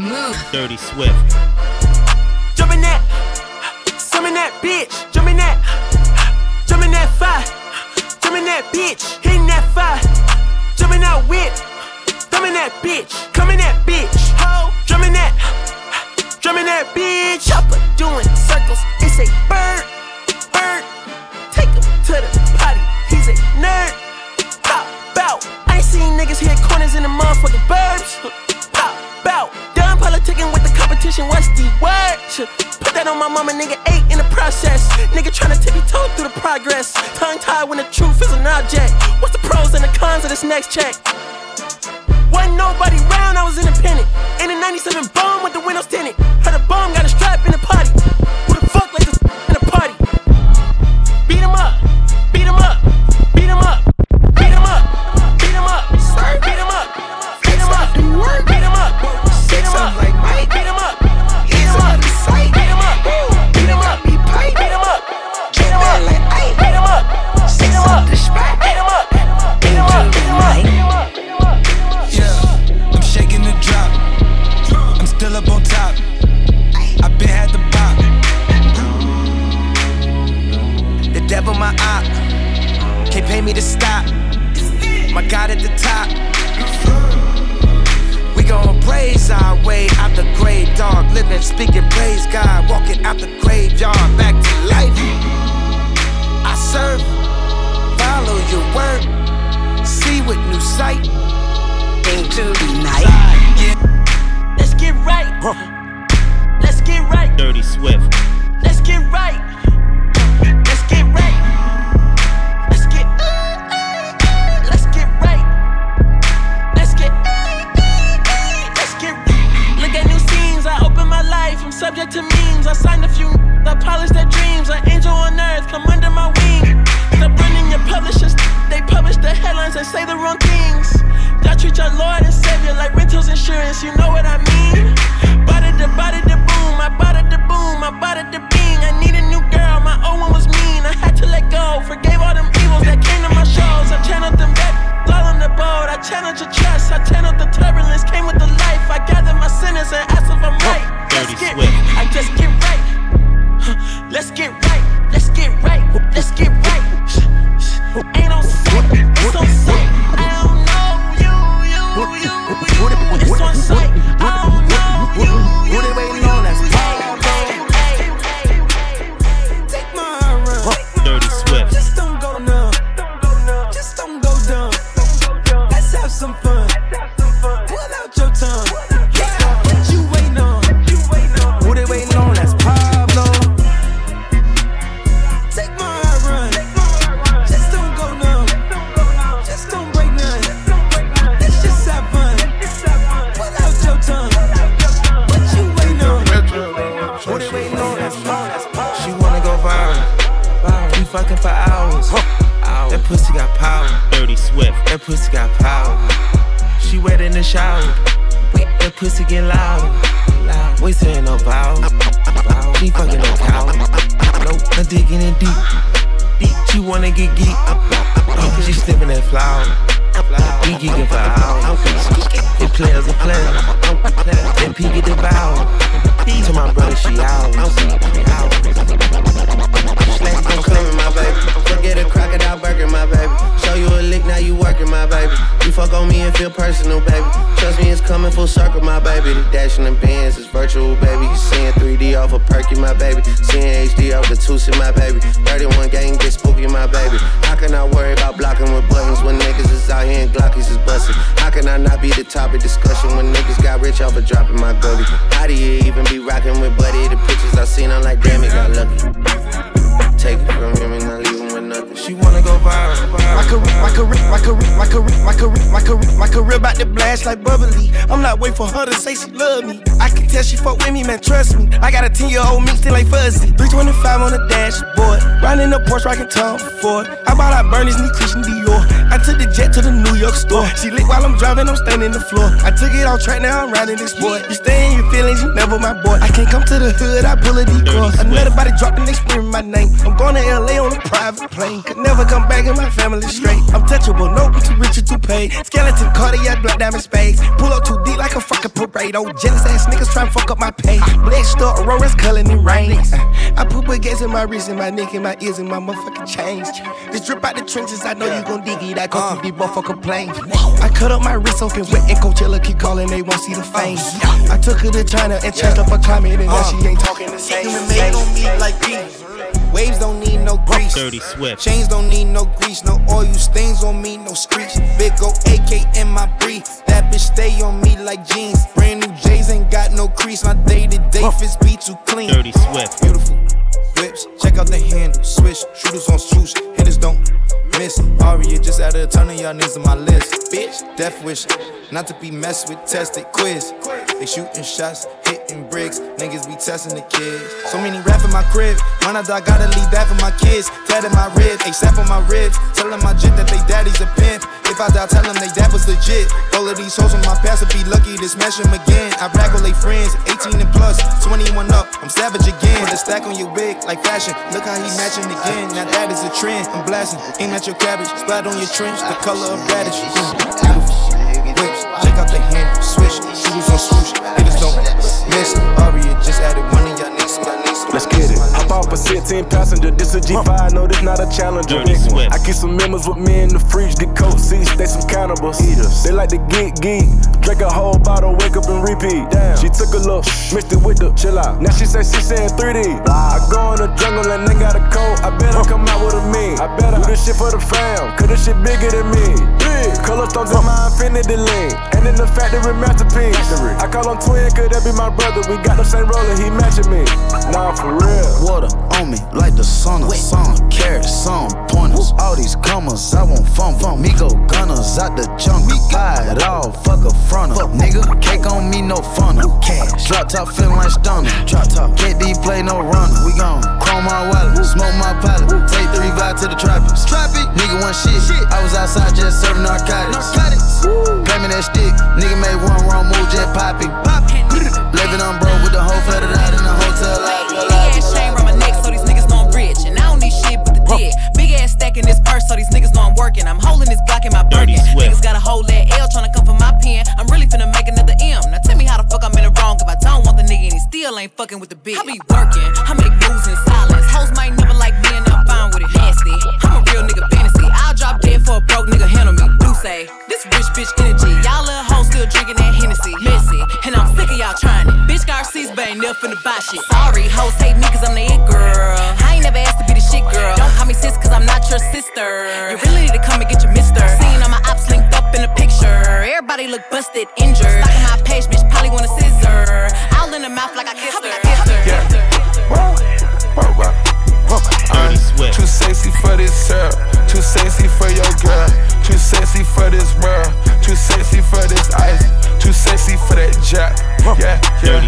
Move. Dirty Swift. Jumping that, summon that bitch. Jumping that, jumping that fire. Jumping that bitch, hitting that fire. Jumping that whip, thumbing that bitch. Coming that bitch, ho. Drumming that, drumming that bitch. Chopper doing circles. It's a bird, bird. Take him to the potty. He's a nerd. Pop out. I ain't seen niggas hit corners in the motherfucking burbs. Word? Put that on my mama, nigga. Eight in the process. Nigga tryna tippy toe through the progress. Tongue tied when the truth is an object. What's the pros and the cons of this next check? Wasn't nobody round, I was independent. In a 97 bomb with the windows tinted. Heard a bomb got a strap in the potty. Way out the grave, dog. Living, speaking, praise God. Walking out the graveyard, back to life. I serve, follow your word, see with new sight. Into the night. Let's get right. Let's get right. Dirty Swift. For hours. That pussy got power. Dirty Swift. That pussy got power. She wet in the shower. That pussy get loud. Loud. We saying no vowels. She fucking no cow. No, I'm digging in deep. Deep. She wanna get geek. She sniffing that flower. We geeking for hours. It players a player. Then peek at the bow. To my brother, she out. I'm slaying, I'm coming, my baby. Forget a crocodile burger, my baby. Show you a lick, now you working, my baby. You fuck on me and feel personal, baby. Trust me, it's coming full circle, my baby. The dash in the bands is virtual, baby. You seeing 3D off a perky, my baby. Seeing HD off the Tusi, my baby. 31 gang get spooky, my baby. How can I worry about blocking with buttons when niggas is out here and Glockies is busting? How can I not be the topic discussion when niggas got rich off of dropping my gully? How do you even be rocking with Buddy? The pictures I seen, I'm like, damn, it got lucky. Take it from him She wanna go viral. My career, my career, my career, my career, my career, my career, my career about to blast like bubbly. I'm not waiting for her to say she love me. I can tell she fuck with me, man, trust me. I got a 10 year old me still like fuzzy. 325 on the dashboard. Riding the Porsche, rockin' Tom Ford. I bought out Bernie's knee Christian Dior. I took the jet to the New York store. She lit while I'm driving, I'm standing the floor. I took it off track, now I'm riding this boy. You stay in your feelings, you never my boy. I can't come to the hood, I pull a decoy. Another body dropping, they screaming my name. I'm going to LA on a private plane. Could never come back in my family straight. I'm touchable, no, too rich or too paid. Skeleton, cardiac, black diamond spades. Pull up too deep like a fucking parade. Old jealous ass niggas try to fuck up my pay. Blessed up, Aurora's culling in rain. I put baguettes in my wrist and my neck and my ears and my motherfucking chains. This drip out the trenches, I know you gon' dig it. I go uh. through these motherfucking planes. I cut up my wrist open wet and Coachella keep calling, they won't see the fame. I took her to China and changed up her climate and now she ain't talking the same. Human made on me like peas. Waves don't need no grease. Dirty Swift. Chains don't need no grease. No oil stains on me, no screech. Big go AK in my brief. That bitch stay on me like jeans. Brand new J's ain't got no crease. My day to day fits be too clean. Dirty Swift. Beautiful whips. Check out the handle. Switch. Shooters on swoosh. Hitters don't miss. Aria just added a ton of y'all niggas on my list. Bitch, death wish. Not to be messed with, tested quiz. They shooting shots, hitting bricks. Niggas be testing the kids. So many rap in my crib. When I die, gotta leave that for my kids. Tatted my ribs, they sap on my ribs. Telling my jit that they daddy's a pimp. If I die, tell them they dad was legit. All of these hoes on my past would be lucky to smash them again. I rag all they friends, 18 and plus, 21 up. I'm savage again. Put a stack on your wig like fashion. Look how he matching again. Now that is a trend. I'm blasting. Aim at your cabbage, splat on your trench, the color of radish. Beautiful whips. Check out the hand, switch, on swoosh. Don't miss. Aria just added one of y'all niggas. Let's get it. Off a 16 passenger. This a G5, no, this not a challenger. I keep some members with me in the fridge. The coat seats, they some cannibals. Eaters. They like to geek, geek. Drink a whole bottle, wake up and repeat. Damn. She took a look, mixed it with the chill out. Now she say she saying 3D. I go in the jungle and they got a coat. I better come out with a me. I better do this shit for the fam, cause this shit bigger than me. Big. Color stones in my infinity lane. And in the factory masterpiece. I call him twin, could that be my brother? We got the same roller, he matching me. Nah, for real. Water on me like the sun of sun. Carrots, some pointers. All these comers, I want fun from me. Go gunners out the jungle. Buy it all, fuck a fronter. Nigga, cake on me, no funnel. Cash. Drop top feeling like stunner. Drop top. Can't be play no runner. We gon' chrome my wallet, smoke my pallet. Take three vibe to the trappers. Trappy. Nigga, one shit. I was outside just serving narcotics. Narcotics. Pay me that stick. Nigga made one wrong move, just popping. Living on bro with the whole flooded out in the hotel. Big ass shit but the dick. Big ass stack in this purse, so these niggas know I'm working. I'm holding this Glock in my Dirty Birkin. Swift. Niggas got a whole that L trying to come for my pen. I'm really finna make another M. Now tell me how the fuck I'm in the wrong if I don't want the nigga and he still ain't fucking with the bitch. I be working, I make moves in silence. Hoes might never like me and I'm fine with it. Nasty, I'm a real nigga fantasy. I'll drop dead for a broke nigga, handle me. Do say, this rich bitch energy. Y'all little hoes still drinking that Hennessy. Messy, and I'm sick of y'all trying it. Bitch got receipts, but ain't never finna buy shit. Sorry, hoes hate me cause I'm the it girl. I ain't never asked to be the shit girl. Don't call me sis cause I'm not your sister. You really need to come and get your mister. Seen all my ops linked up in a picture. Everybody look busted, injured. Stalking my page, bitch, probably want a scissor. All in the mouth like I kissed her. Dirty Swift. Too sexy for this girl, too sexy for your girl, too sexy for this world, too sexy for this ice, too sexy for that jack. Yeah, yeah.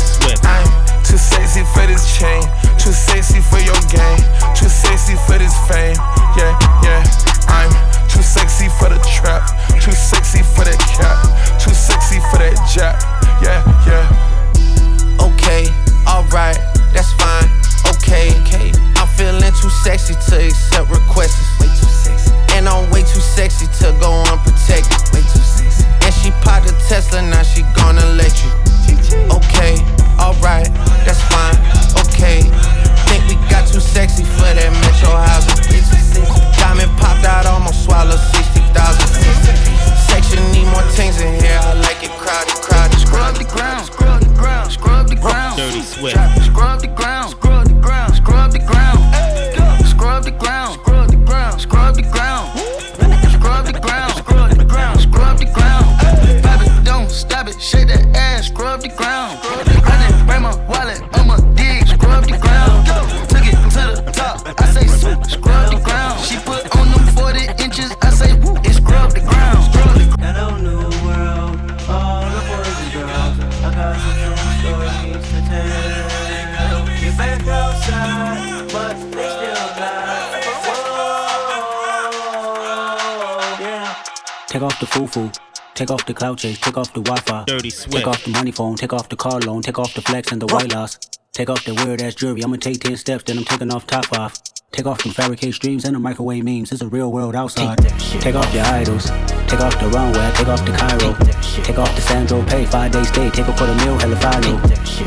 Take off the cloud chase, take off the Wi-Fi. Dirty Take off the money phone, take off the car loan, take off the flex and the white loss. Take off the weird ass jewelry, I'ma take 10 steps, then I'm taking off top off. Take off them fabricated streams and the microwave memes, it's a real world outside. Take, Take off your idols, Take off the runway, take off the Cairo. Take off the Sandro Pay, five day stay, take a quarter meal, hella follow.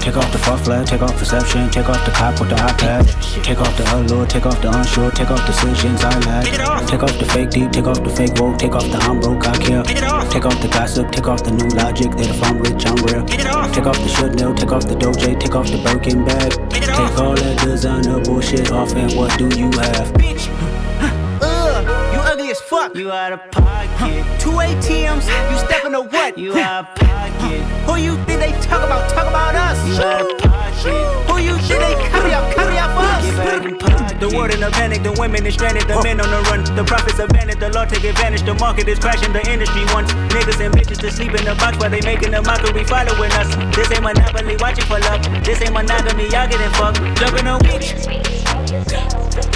Take off the fuck flag, take off perception, take off the cop with the iPad. Take off the allure, take off the unsure, take off decisions I lack. Take off the fake deep, take off the fake woke, take off the I'm broke, I care. Take off the gossip, take off the new logic that if I'm rich, I'm real. Take off the Chanel, take off the Doja, take off the Birkin bag. Take all that designer bullshit off, and what do you have? As fuck. You out of pocket. Two ATMs, you stepping to what? You out of pocket. Who you think they talk about? Talk about us. You out of pocket. Who you think they copy out? Copy out for us. The world in a panic, the women is stranded, the men on the run. The profits abandoned, the law take advantage. The market is crashing, the industry wants niggas and bitches to sleep in the box while they making a mockery following us. This ain't monopoly, watching for love. This ain't monogamy, y'all getting fucked. Jumping on witch.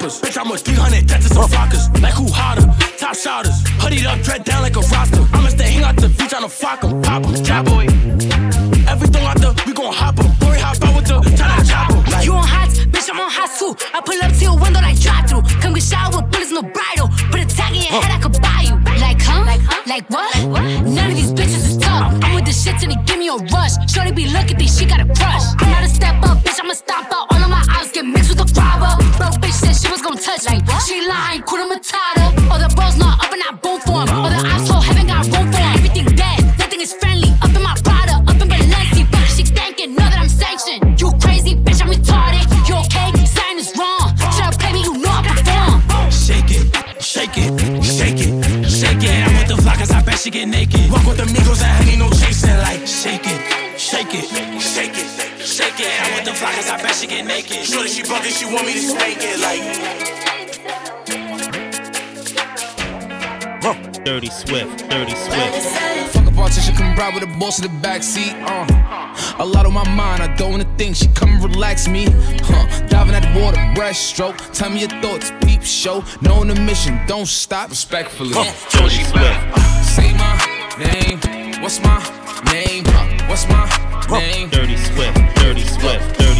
Pen on the oppas. Bitch, I'm a 300, that's just some flockers. Like, who hotter? Top shotters. Hoodied up, dread down like a roster. I'ma stay hang out the beach tryna fuck 'em. Pop 'em, trap boy. Everything out the, we gon' hop 'em. Boy, hop out with the, tryna chop 'em. Like, You on hot, bitch, I'm on hot too. I pull up to your window like drive through. Come get shot with bullets, no bridle. Put a tag in your head, I could buy you. Like, huh? Like, what? None of these bitches is tough. I'm with the shit till they give me a rush. Shorty be looking, think she got a crush. I'm not a step up, bitch, I'ma stomp out touch like me. What? She lying, Kuna Matata. All the boys know Shorty, she bugging, she want me to spank it. Like, Dirty Swift, Dirty Swift. Fuck a politician, come ride with a boss in the backseat. Uh. A lot on my mind, I don't wanna think. She come and relax me. Huh. Diving at the water, breaststroke. Tell me your thoughts, peep show. Knowing the mission, don't stop. Respectfully. Dirty Swift. Say my name. What's my name? Huh. What's my name? Dirty Swift, Dirty Swift, Dirty What's Swift. my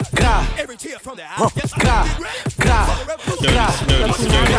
Gra. Gra. Gra. Gra,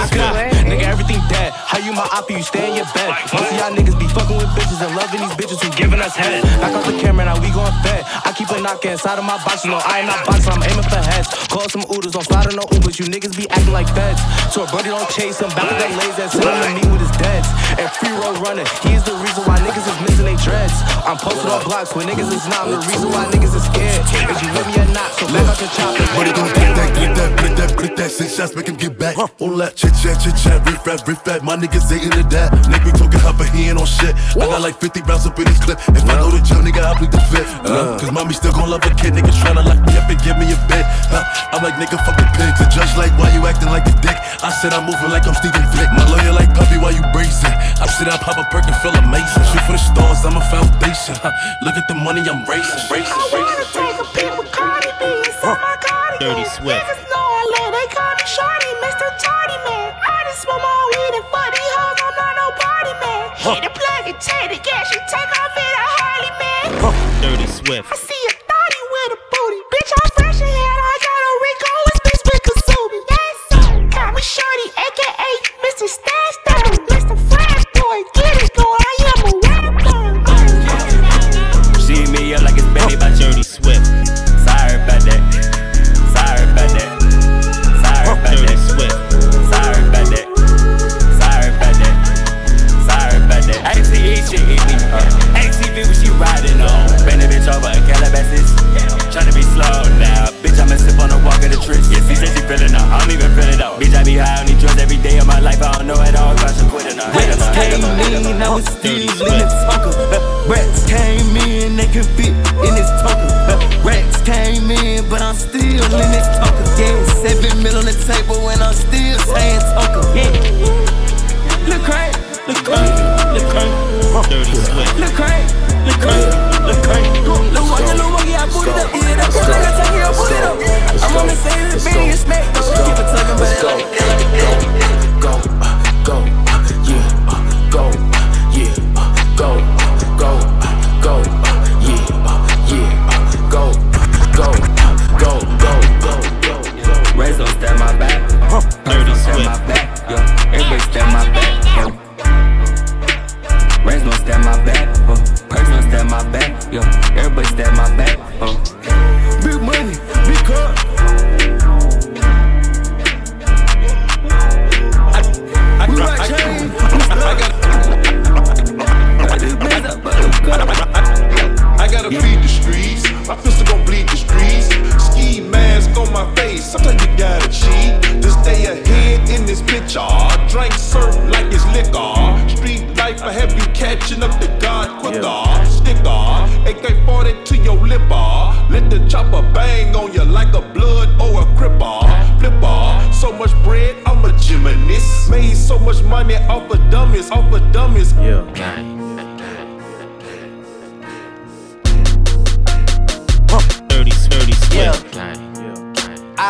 gra. Nigga, everything dead. How you my op, you stay in your bed. Most of y'all niggas be fucking with bitches and loving these bitches who giving us head. Back off the camera, now we going fed. I keep a knock inside of my box, you know I ain't not boxing, I'm aiming for heads. Call some Ubers, don't slide on no Ubers, you niggas be acting like feds. So a brother don't chase him, back with that laser and send him to meet with his deads. And free roll running, he is the reason why niggas is missing they dreads. I'm posted on blocks when niggas is not, the reason why niggas is scared. Is you with me or not, so back out your chopper. But it gon' get that, get that, get that, get that. Six shots, make him get back. All that chit chat, chit chat, riff rap, riff rap. My niggas ain't into that. Nigga be talking hot, but he ain't on shit. I got like 50 rounds up in this clip. If I go to jail, nigga, I plead the fifth. Uh, Cause mommy still gon' love a kid. Niggas tryna lock me up and give me a bed. Huh? I'm like, nigga, fuck the pigs. The judge like, why you acting like a dick? I said I'm moving like I'm Steven Flick. My lawyer like, puppy, why you bracing? I said I pop a perk and feel amazing. Shoot for the stars, I'm a foundation. Huh? Look at the money I'm racing, racing, racing oh, oh my cardigan. Dirty Swift. Niggas know I love, they call me Shorty, Mr. Tardy Man. I just want my weed and fuck these hoes, I'm not no party man. Huh. Hit the plug and take the gas, You take off in a Harley man. Huh. Dirty Swift. I see a thotty with a booty, bitch, I'm fresh and head, I got a Rico, it's bitch with Kasumi. Yes, sir. Call me Shorty, aka Mr. Stan.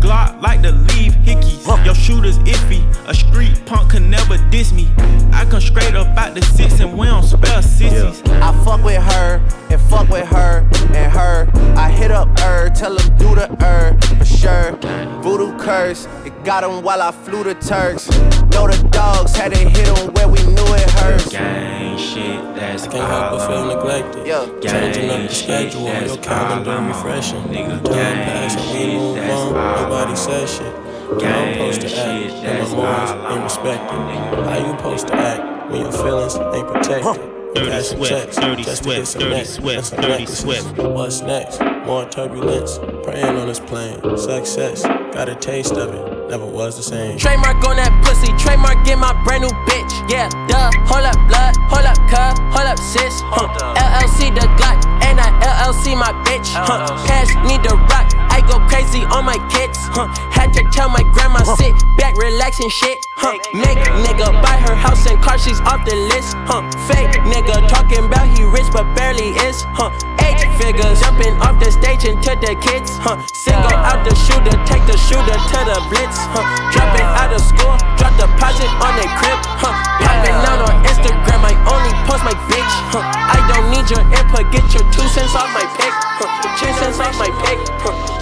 Glock like to leave hickeys. Your shooter's iffy, a street punk can never diss me. I come straight up out the six and we don't spell sissies. I fuck with her and fuck with her and her. I hit up her, tell him do the her for sure. Voodoo curse, it got him while I flew the Turks. Know the dogs had to hit him where we knew it hurts. Gang shit, that's Can't help but feel neglected. Yeah. Changing up the schedule on your calendar, refreshing. Time pass and we move on. Nobody says shit. How I'm supposed to act when my morals ain't respected? How you supposed to act when your feelings ain't protected? Dirty Cashing Swift, checks Dirty just to get Swift, Dirty neck Swift, Dirty necklaces. Swift. What's next? More turbulence. Praying on this plane. Success. Got a taste of it. Never was the same. Trademark on that pussy, trademark in my brand new bitch. Yeah, duh. Hold up, blood. Hold up, cuz. Hold up, sis. Huh. LLC the Glock, and I LLC my bitch. Huh. Cash need the rock. Go crazy on my kids. Huh. Had to tell my grandma sit back, relax and shit. Huh. Make nigga buy her house and car, she's off the list. Huh. Fake nigga talking about he rich but barely is. Huh. Eight figures jumping off the stage and into the kids. Huh. Single out the shooter, take the shooter to the blitz. Huh. Dropping out of school, drop deposit on the crib. Huh. Popping out on Instagram, I only post my bitch. Huh. I don't need your input, get your two cents off my pick. Huh. Two cents off my pick. Huh.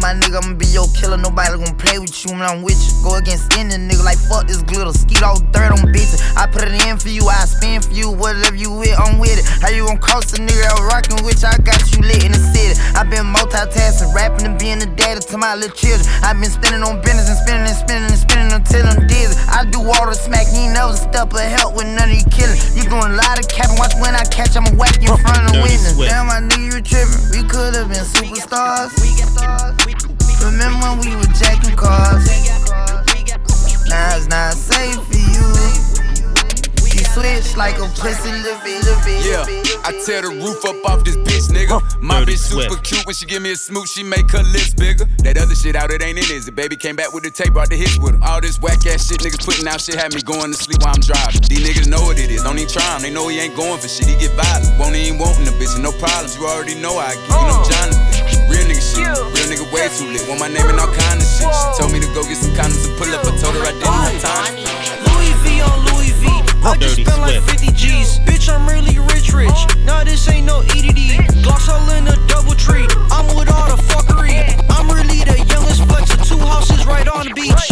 my nigga, I'ma be your killer. Nobody gon' play with you when I'm with you. Go against any nigga like fuck this glitter. Skeet all dirt on bitches. I put it in for you, I spin for you. Whatever you with, I'm with it. How you gon' cost a nigga out rockin' with you? I got you lit in the city. I been multitasking, rapping and being the daddy to my little children. I been spending on business and spending and spending and spending until I'm dizzy. I do all the smack, you ain't never step of help with none of you killing. You doing a lot of capping, watch when I catch, I'ma whack you in front of the Dirty witness. Damn, I knew you were tripping. We could've been superstars. Remember when we were jacking cars? Now it's not safe for you. You switch like a pussy, little bit, little bit. Yeah, I tear the roof up off this bitch, nigga. My Dirty bitch super Swift. cute when she give me a smooch, she make her lips bigger. That other shit out, it ain't in is it? Baby came back with the tape, brought the hits with her. All this whack ass shit niggas putting out shit had me going to sleep while I'm driving. These niggas know what it is, don't even try 'em. They know he ain't going for shit, he get violent. Won't even wantin' the bitch, no problems. You already know I get, you know oh. Jonathan. Real nigga shit, real nigga way too lit. Want my name and all kind of shit. She told me to go get some condoms and pull up. I told her I didn't have time. Louis V on Louis V. I just spent like 50 G's. Bitch, I'm really rich, rich. Nah, this ain't no EDD. Gloss all in a double tree. I'm with all the fuckery. I'm really the youngest flex of two houses right on the beach.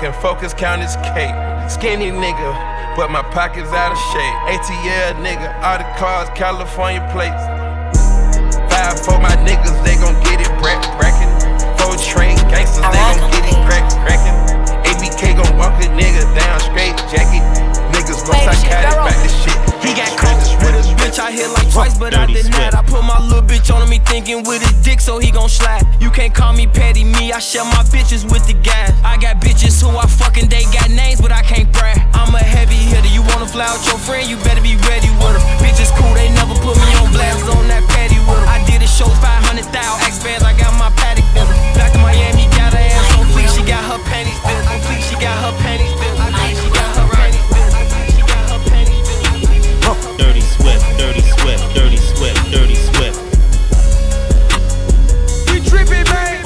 Adderall I can focus, count his cake. Skinny nigga, but my pockets out of shape. ATL nigga, all the cars, California plates. Five for my niggas, they gon' get it brack brackin'. Four train gangsters, they gon' get it crack crackin'. ABK gon' walk a nigga down straight jacket. Niggas gon' psychotic back this shit. He got caught with a bitch I hit like twice, but I did not. Put my little bitch on me thinking with his dick, so he gon' slap. You can't call me petty, me, I share my bitches with the guys. I got bitches who I fucking they got names, but I can't brag. I'm a heavy hitter, you wanna fly out your friend, you better be ready with her. Bitches cool, they never put me on blast on that patty with 'em. I did a show 500,000, X fans, I got my paddock business. Back to Miami, got her ass on fleek, she got her panties built. On fleek, she got her panties built. Dirty Swift, Dirty Swift, Dirty Swift. We trippin', baby.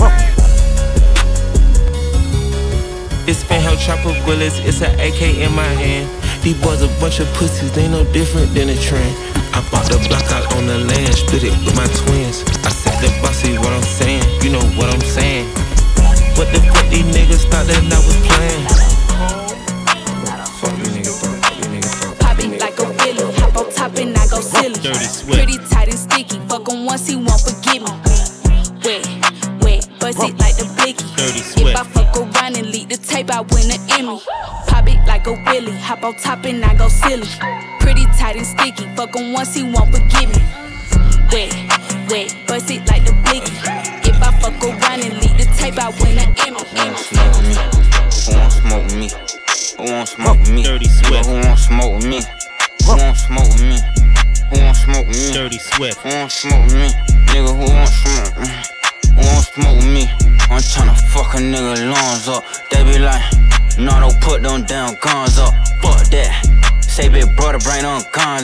It's Fanhel chopper bullets, it's an AK in my hand. These boys a bunch of pussies, they no different than a trend. I bought the block out on the land, split it with my twins. On top and I go silly. Pretty tight and sticky, fuck him once he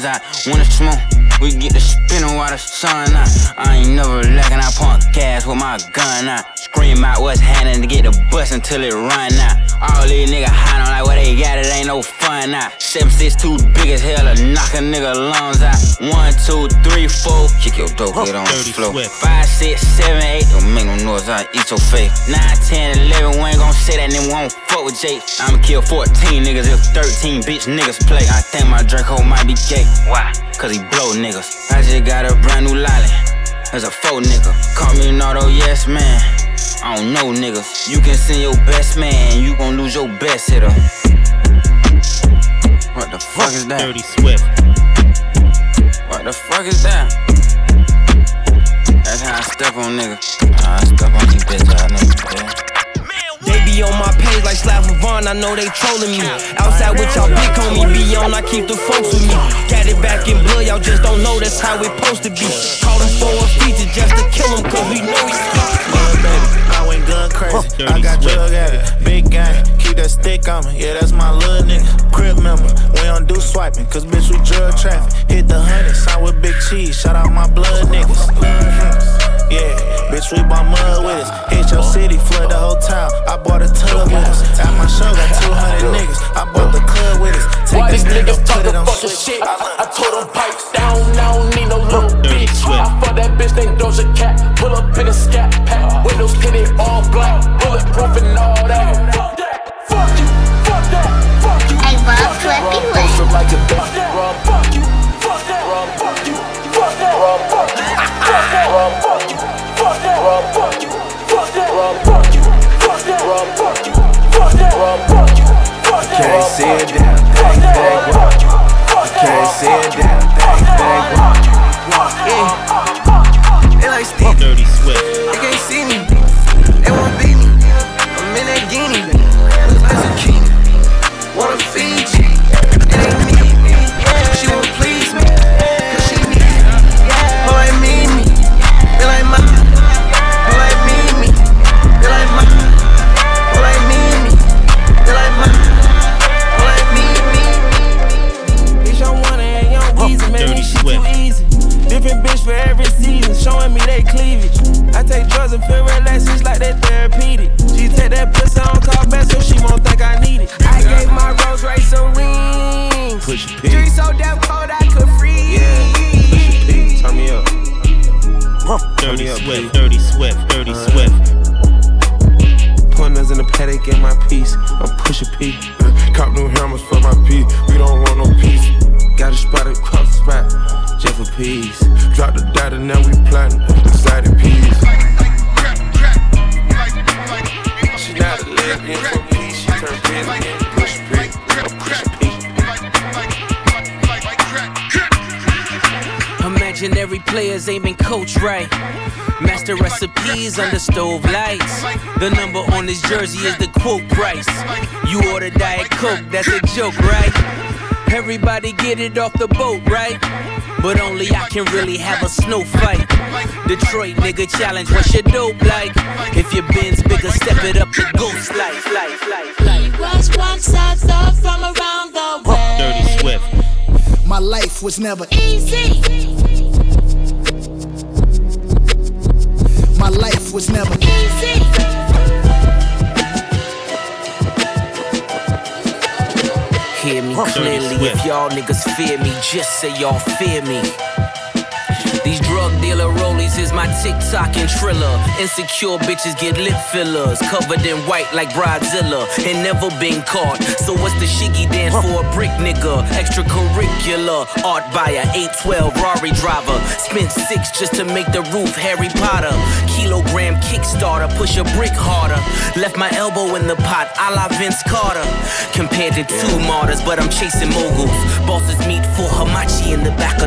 guns out. When it's smoke, we get the spinning while the sun out. I ain't never lacking, I pump gas with my gun out. Scream out what's happening to get the bus until it run out. All these niggas high on like what they got, it ain't no fun now. Seven six two big as hell to knock a nigga lungs out. One, two, three, four, kick your dope, get on the floor. Five, six, seven, eight, don't make no noise, I eat your face. Nine, ten, eleven, we ain't gon' say that, then we won't fuck with Jake. I'ma kill 14 niggas if 13 bitch niggas play. I think my Draco might be gay. Why? Cause he blow niggas. I just got a brand new lolly. There's a faux nigga. Call me an auto yes man. I don't know niggas. You can send your best man, you gon' lose your best hitter. What the fuck is that? Dirty Swift. What the fuck is that? That's how I step on nigga. I step on these bitch ass niggas. Yeah. They be on my page like Slav Vaughn, I know they trolling me. Outside with y'all big homie, be on, I keep the folks with me. Got it back in blood, y'all just don't know that's how it supposed to be. Call him for a feature just to kill him, cause we know he's Little baby, I went gun crazy. I got drug addict, big gang. Keep that stick on me, yeah, that's my little nigga. Crib member, we don't do swiping, cause bitch, we drug traffic. Hit the honey, sign with big cheese. Shout out my blood niggas. Yeah, bitch, we bought mud with us. Hit your city, flood the whole town. I bought a tub with us. At my show, got 200 niggas. I bought the club with us. Take Why this these nigga, niggas put it talking fucking shit? I told them pipes down, I don't need no little bitch. I fuck that bitch named Doja Cat, pull up in a scat pack. Windows tinted all black, bulletproof and all that. Fuck that, fuck you, fuck that, fuck you. I love Flippy Post up like a bitch, rub, fuck you, fuck Can't see a damn thing, thing, walk you. Can't see a damn thing, thing, walk you. They like Steve. Dirty Swift. They can't see me. They won't beat me. I'm in that guinea. Take feel relaxed, it's like that therapeutic. She take that pussy on call back so she won't think I need it. I gave my Rolls Royce a ring. Push your P. Street so damn cold I could freeze. Yeah, push your P. Turn me up. Dirty Swift, Dirty Swift, Dirty uh-huh. Swift. Pointers in the paddock in my piece. I'm push a P. Uh, cop new hammers for my P. We don't want no peace. Got a spot across the spot. Just for peace. Drop the data, now we planting. Excited peas. She. Imaginary players aiming coach right. Master recipes under stove lights. The number on this jersey is the quote price. You order Diet Coke, that's a joke, right? Everybody get it off the boat, right? But only I can really have a snow fight. Detroit nigga challenge, what's your dope like? If your bin's bigger, step it up to ghost life. life, life, life. Watch one side stuff from around the way. Dirty Swift. My life was never Easy. My life was never Easy. Clearly. If y'all niggas fear me, just say y'all fear me. These drug dealer rollies is my TikTok and Triller. Insecure bitches get lip fillers, covered in white like Bridezilla, and never been caught. So what's the shiggy dance for a brick nigga? Extracurricular art buyer, 812 Rari driver. Spent six just to make the roof Harry Potter. Kilogram Kickstarter, push a brick harder. Left my elbow in the pot, a la Vince Carter. Compared to two martyrs, but I'm chasing moguls. Bosses meet for Hamachi in the back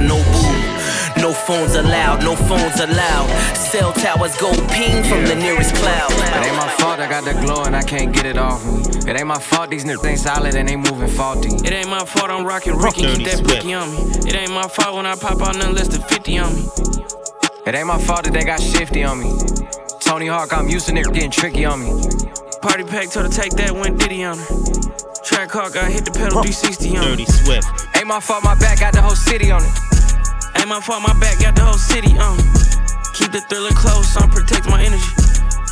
phones allowed, no phones allowed. Cell towers go ping from the nearest cloud. It ain't my fault I got the glow and I can't get it off me. It ain't my fault these niggas ain't solid and they moving faulty. It ain't my fault I'm rocking Ricky, keep that blicky on me. It ain't my fault when I pop out nothing less than 50 on me. It ain't my fault that they got shifty on me. Tony Hawk, I'm used to niggas getting tricky on me. Party pack told her take that one Diddy on her. Track hawk, I hit the pedal 360 on Dirty Swift. Ain't my fault my back got the whole city on it. My fault my back got the whole city on. Keep the thriller close, I'm protect my energy.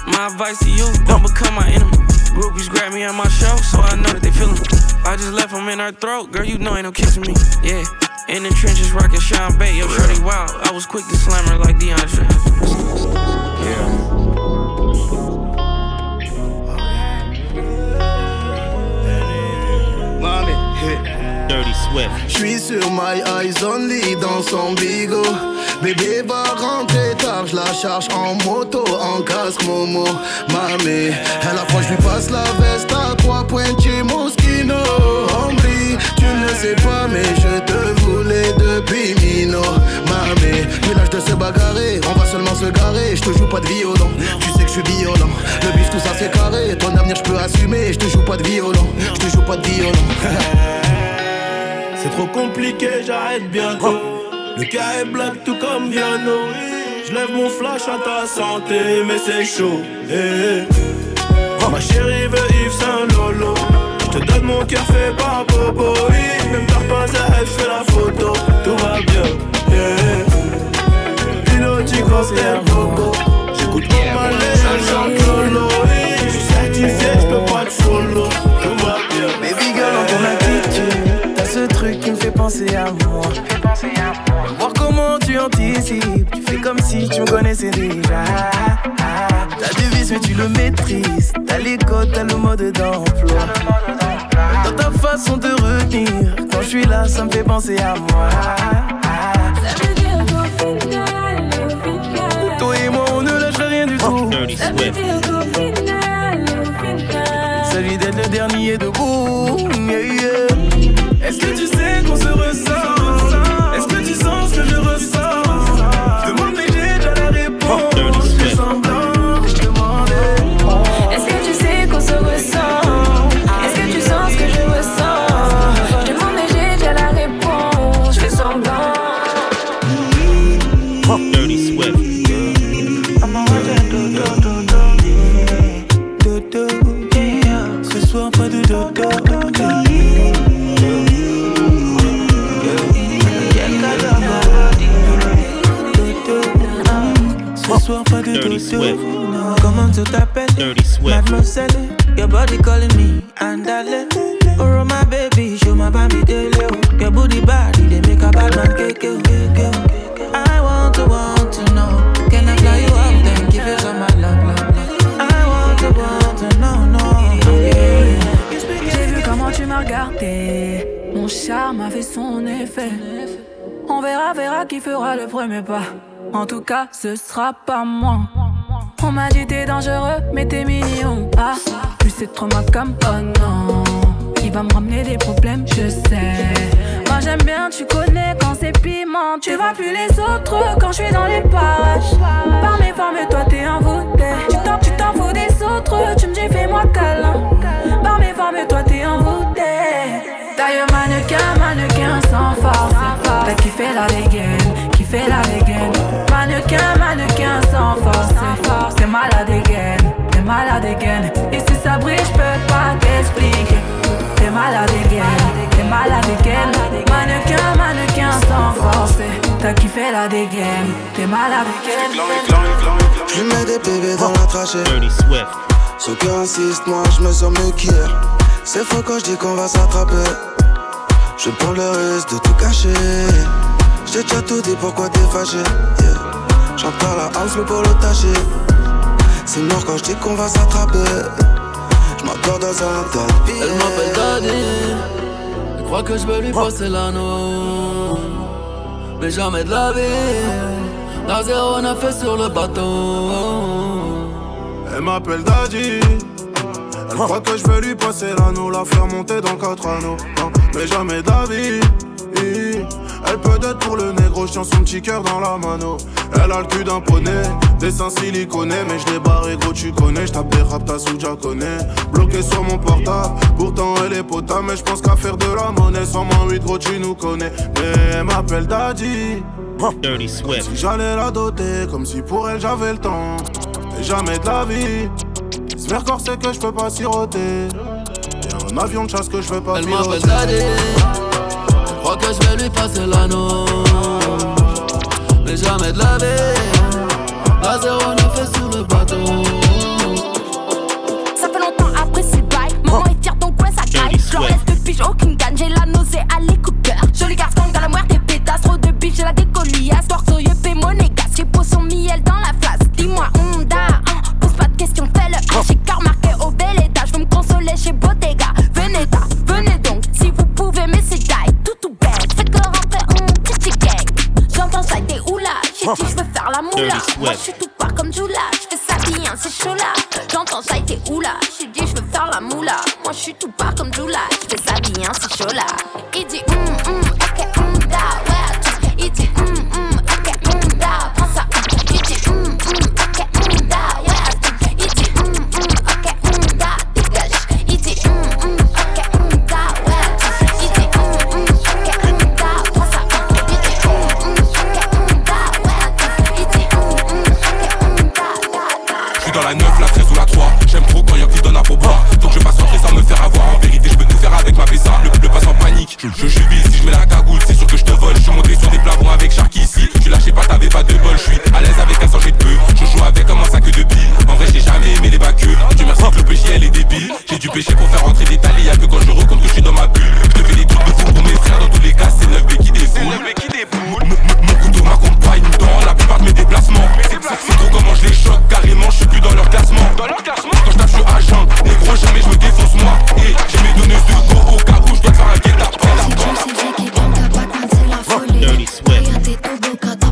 My advice to you, don't become my enemy. Groupies grab me at my show, so I know that they feelin' me. I just left them in her throat, girl, you know ain't no kissing me. Yeah, in the trenches, rockin' Sean Bay, yo, shorty wild. I was quick to slam her like DeAndre. Dirty Swift. J'suis sur my eyes only dans son bigot. Bébé va rentrer tard, j'la charge en moto, en casque Momo. Mamé, elle approche, lui passe la veste à trois points chez Moschino. Hombre, tu ne sais pas, mais je te voulais depuis Mino. Mamé, plus l'âge de se bagarrer, on va seulement se garer. Je te joue pas de violon, tu sais que je suis violent. Le bif, tout ça c'est carré, ton avenir je peux assumer. Je te joue pas de violon, je te joue pas de violon. C'est trop compliqué, j'arrête bientôt. Le cas est black tout comme Viano. Je lève mon flash à ta santé, mais c'est chaud. eh, eh. Ma chérie veut Yves Saint Lolo. Je te donne mon cœur fait par Bobo. Même par pas elle, je fais la photo. Tout va bien. Yeah. Piloti cocktail Bobo. J'écoute pas mal les gens Lolo. oui. Je suis certifié, penser à moi. Voir comment tu anticipes, tu fais comme si tu me connaissais déjà. T'as du vice, mais tu le maîtrises. T'as les codes, t'as le mode d'emploi. Dans ta façon de retenir, quand je suis là, ça me fait penser à moi. Toi et moi, on ne lâche rien du tout. Dirty Swift. Celui d'être le dernier debout. Yeah, yeah. Est-ce que tu sais qu'on se ressent to tap. Dirty sweat. Mademoiselle, your body calling me Andale. Oh, my baby, show my baby daily. Oh. Your booty body, they make a bad man cake. I want to, want to know. Can I fly you out and give you some my love, love, love? I want to, want to know, no. Yeah. J'ai vu comment tu m'as regardé. Mon charme a fait son effet. On verra, verra qui fera le premier pas. En tout cas, ce sera pas moi. On m'a dit t'es dangereux, mais t'es mignon. Ah, plus c'est trop ma comme oh non. Il va me ramener des problèmes, je sais. Moi j'aime bien, tu connais quand c'est piment. Tu vois plus les autres quand je suis dans les parages. Par mes formes, toi t'es envoûté. Tu t'en, tu t'en fous des autres, tu me dis fais-moi câlin. Par mes formes, toi t'es envoûté. D'ailleurs, mannequin, mannequin sans force. T'as kiffé la dégaine, kiffé la dégaine. Mannequin, mannequin sans force. T'es malade again, t'es malade again. Et si ça brille, j'peux pas t'expliquer. T'es malade again, t'es malade again. Mannequin, mannequin sans force. T'as kiffé la dégaine, t'es malade again. Je mets des bébés dans la trachée. Ceux qui insistent, moi je me sens mieux qu'hier. C'est faux quand je dis qu'on va s'attraper. Je prends le risque de tout cacher. J'ai déjà tout dit, pourquoi t'es fâché? Yeah. J'en parle à house, mais pour le tâcher. C'est mort quand je dis qu'on va s'attraper. Je m'endors dans un tas de Elle m'appelle Daddy. Elle croit que je veux lui passer l'anneau. Mais jamais de la vie. La zéro on a fait sur le bateau. Elle m'appelle Daddy. Elle croit que je vais lui passer l'anneau, la faire monter dans quatre anneaux. Non, mais jamais d'avis. Elle peut être pour le négro, je tiens son petit cœur dans la mano. Elle a le cul d'un poney, des seins siliconés. Mais je l'ai barré, gros, tu connais. Je tape des rap, t'as sous connais. Bloqué sur mon portable, pourtant elle est potable. Mais je pense qu'à faire de la monnaie, sans moins 8 gros, tu nous connais. Mais elle m'appelle Daddy. Dirty Swift. Si j'allais la doter, comme si pour elle j'avais le temps. Et jamais de la vie. Ce c'est que je peux pas siroter. Et un avion de chasse que je vais pas Elle m'appelle Daddy. Que je vais lui passer l'anneau. Mais jamais de la vie. La zéro on a fait sur le bateau. Ça fait longtemps après ces bails. Maman est fière donc ouais ça caille. Je leur laisse de pige, aucune gagne. J'ai la nausée à l'écouteur. Joli garçon dans la moire des pétasses. Trop de biche, j'ai la décoliasse. Dirty Swift.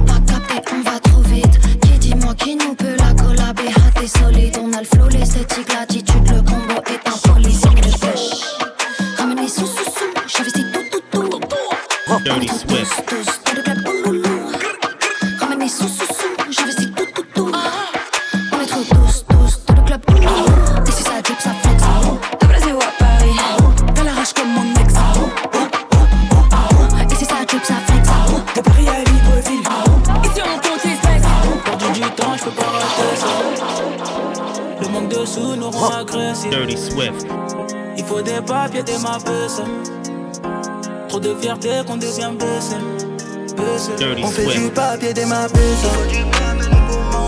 Qu'on On fait du papier, des mappes,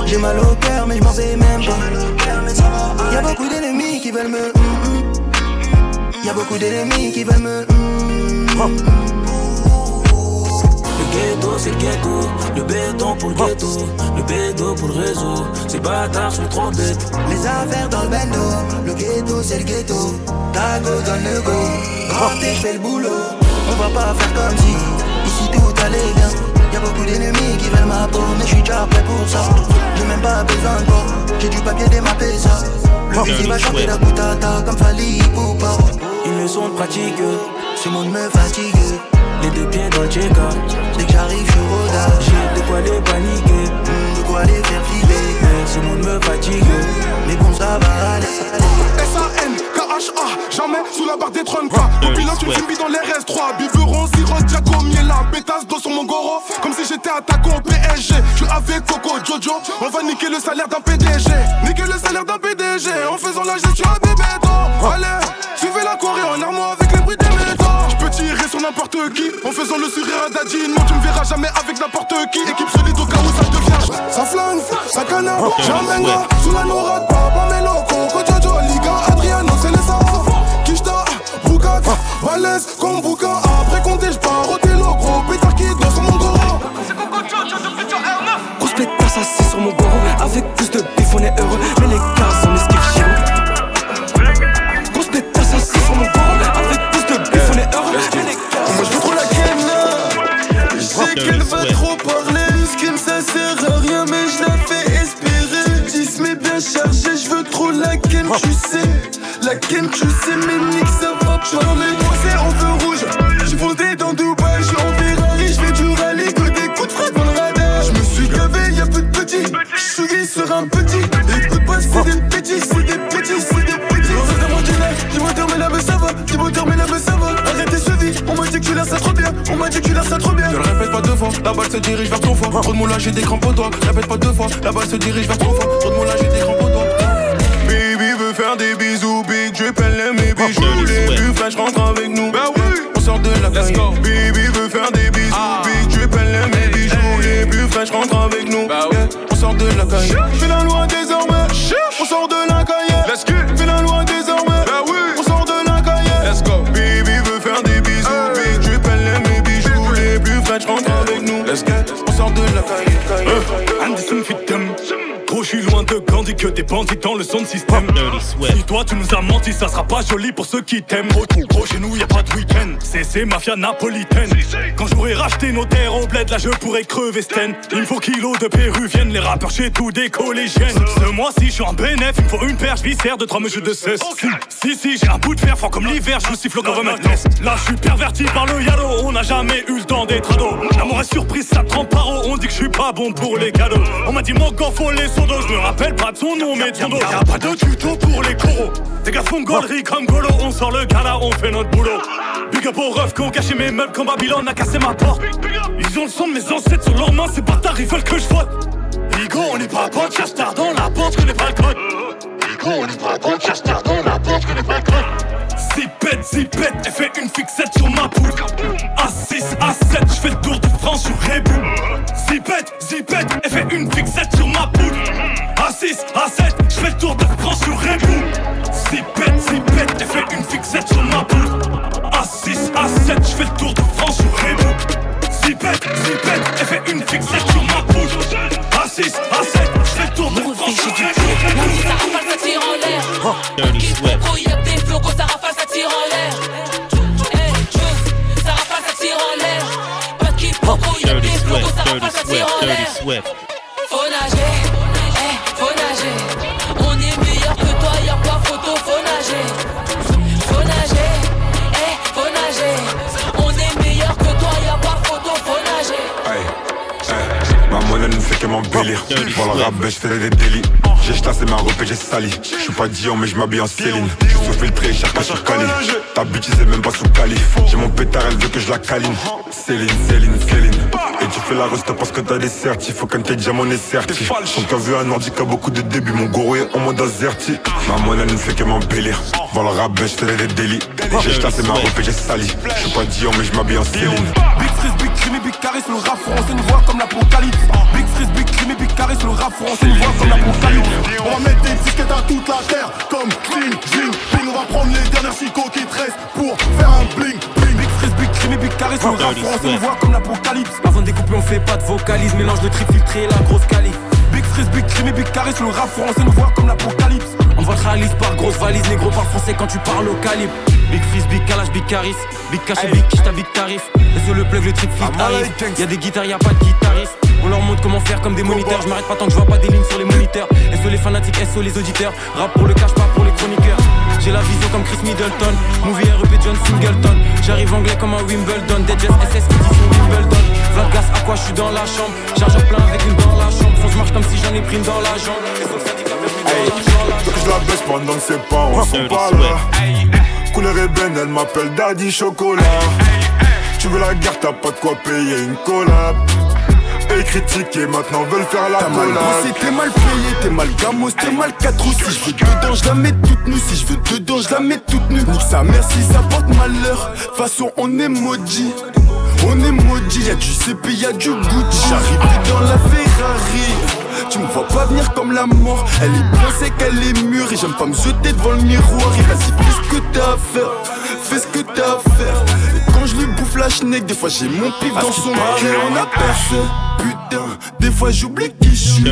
J'ai mal au cœur, mais je m'en vais même pas. Y'a beaucoup d'ennemis qui veulent me. hum, hum. Y'a beaucoup d'ennemis qui veulent me. hum, hum. Le ghetto, c'est le ghetto. Le béton pour le ghetto. Le bédo pour le réseau. Ces bâtards sont trop bêtes. Les affaires dans le bendo, le ghetto c'est le ghetto. Tago donne le go, rentrez, je fais le boulot. On va pas faire comme si ici tout allait bien. Y'a beaucoup d'ennemis qui veulent ma peau, mais je suis déjà prêt pour ça. J'ai même pas besoin de j'ai du papier démappé ça. Le fusil va chanter la boutata comme Fali Poupa. Une leçon de pratique, ce monde me fatigue. Les deux pieds dans le Dès que j'arrive, je rodage. J'ai de quoi les paniquer, de quoi les faire filer. Mais ce monde me fatigue, mais bon, ça va aller. S-A-N, K-H-A, jamais sous la barre des 30 Au pilote, une fumée dans les RS3. Biberon, sirop, Jaco, Miela. Pétasse d'eau sur mon goro. Comme si j'étais attaquant au PSG. Je suis avec Coco, Jojo. On va niquer le salaire d'un PDG. Niquer le salaire d'un PDG. En faisant la gestion à bébé. Allez, suivez la Corée en armoire avec les bruits des métaux tirer sur n'importe qui En faisant le sourire à Dadine Moi tu me verras jamais avec n'importe qui Équipe solide au cas où ça devient Ça flingue, ça canard, jamais Sous la nourade, papa Meloko Kojojo, Balèze comme Bouka Après compter, j'pars au télo Gros pétard qui danse sur mon goro Grosse pétasse assis sur mon goro Avec plus de bif on est heureux. Mais les gars sont esquives chez Grosse pétasse assis sur mon goro Avec plus de bif on est heureux. Moi je veux trop la ken là Je sais qu'elle va trop parler. Skin ça sert à rien mais je la fais espérer. 10 mais bien chargé je veux trop la ken tu sais. La ken tu sais mais dit que tu laisses ça trop bien Ne le répète pas deux fois, la balle se dirige vers ton foie. Trop de moulage, j'ai des crampes au doigt. Répète pas deux fois, la balle se dirige vers ton foie. Trop de moulage, j'ai des crampes au doigt. Baby veut faire des bisous, big je pèle mes bijoux. Les plus fraîches rentrent avec nous. Bah oui, on sort de la caille. Baby veut faire des bisous, big je pèle mes bijoux. Les plus fraîches rentrent avec nous. Bah oui, on sort de la caille. Fais la loi désormais, on sort de la caille. Let's go. Fais la loi nous. Let's go. On sort de la caille. Euh, Anderson Fitum. Que des bandits dans le son de système. Si toi tu nous as menti, ça sera pas joli pour ceux qui t'aiment. Gros, gros, chez nous y a pas de week-end. C'est c'est mafia napolitaine. Quand j'aurai racheté nos terres au bled, là je pourrais crever Sten. Il me faut kilos de péruviennes, les rappeurs chez tout des collégiennes. Ce mois-ci, je suis en bénéf, il me faut une perche viscère de trois mesures de cesse. Si, si, j'ai un bout de fer fort comme l'hiver, je vous siffle comme un test. Là, je suis perverti par le yalo, on n'a jamais eu le temps d'être ado. L'amour est surprise, ça trempe par eau, on dit que je suis pas bon pour les cadeaux. On m'a dit mon corps faut les sodos, je me rappelle pas de son nom, mais ton dos. Y'a pas de tuto pour les coraux. Des gars font gaulerie comme Golo, on sort le gala, on fait notre boulot. Big up aux refs qui ont caché mes meubles quand Babylone a cassé ma porte. Ils ont le sang de mes ancêtres sur leurs mains, ces bâtards ils veulent que je vote. Ligo, on n'est pas potes, tard dans la porte, je connais pas le code. Ligo, on n'est pas potes, tard dans la porte, je connais pas le code. Zipette, zipette, elle fait une fixette sur ma poule. A6, A7, je fais le tour de France sur Rebu. Zipette, zipette, elle fait une fixette sur ma poule. A6, A7, je fais le tour de France sur Rebu. Zipette, zipette, elle fait une fixette sur ma poule. A6, A7, je fais le tour de France sur Rebu. Zipette, zipette, elle fait une fixette sur ma poule. A6, A7, je fais le tour de France sur Rebu. Ça rafale, ça tire en l'air. Dirty Swift. Gros, y'a des flocos, ça rafale, ça tire en l'air. Hey, Juice, ça rafale, ça tire en l'air. Pas de quiproquo, y'a des flocos, ça rafale, ça tire en l'air. Faut nager, monnaie ne fait que m'embellir. Pour le rap, je fais des délits. J'ai chassé ma robe et j'ai sali. Je suis pas Dion, mais je m'habille en Céline. Je suis sous filtré, cher pas sur Cali. Ta bitch, c'est même pas sous Cali. J'ai mon pétard, elle veut que je la câline. Céline, Céline, Céline. Et tu fais la reste parce que t'as des certifs. Faut qu'un tes diamants est certif. Quand t'as vu un ordi qui a beaucoup de débuts, mon goro est en mode azerti. Ma monnaie ne fait que m'embellir. Pour le rap, je fais des délits. J'ai chassé ma robe et j'ai sali. Je suis pas Dion, mais je m'habille en Céline. Big Freeze, Big Crime et Big Carré sur le rap français, une voix comme l'apocalypse. Big Freeze, Big Crime et Big Carré sur le rap français, une voix comme l'apocalypse. On va mettre des disquettes à toute la terre, comme Clean, Jing, Ping. On va prendre les dernières chicots qui te restent pour faire un bling, bling. Big Freeze, Big Crime et Big Carré sur le rap français, une voix comme l'apocalypse. Avant de découper, on fait pas de vocalise, mélange de trip filtré et la grosse cali. Big Freeze, Big Crime et Big Carré sur le rap français, une voix comme l'apocalypse. On te réalise par grosse valise, négro parle français quand tu parles au calibre. Big fils, big calage, big caris, big cash et big quiche, big tarif. Et sur le plug, le trip fit arrive. Y'a des guitares, y'a pas de guitariste. On leur montre comment faire comme des moniteurs. Je m'arrête pas tant que je vois pas des lignes sur les moniteurs. SO les fanatiques, SO les auditeurs. Rap pour le cash, pas pour les chroniqueurs. J'ai la vision comme Chris Middleton. Movie REP John Singleton. J'arrive anglais comme un Wimbledon. Dead SS édition Wimbledon. Vlad gas, à quoi je suis dans la chambre? Chargeur plein avec une dans la chambre. Fonce marche comme si j'en ai pris une dans la jambe. Le syndicat, hey, je la baisse pendant que c'est pas, on s'en pas là. Couleur ébène, elle m'appelle Daddy Chocolat. Tu veux la guerre, t'as pas de quoi payer une collab. Et critiquer, maintenant veulent faire la collab. T'es mal payé, t'es mal gamos, t'es mal 4 ou Si je veux dedans, je la mets toute nue. Si je veux dedans, je la mets toute nue. Nique sa mère si ça porte malheur. Façon, on est maudit. On est maudit, y'a du CP, y'a du Gucci. J'arrive dans la Ferrari. Tu me vois pas venir comme la mort. Elle est bien, c'est qu'elle est mûre. Et j'aime pas me jeter devant le miroir. Et vas-y, fais ce que t'as à faire. Fais ce que t'as à faire. Et quand je lui bouffe la schneck, des fois j'ai mon pif dans son cœur. On a percé. Putain, des fois j'oublie qui je suis.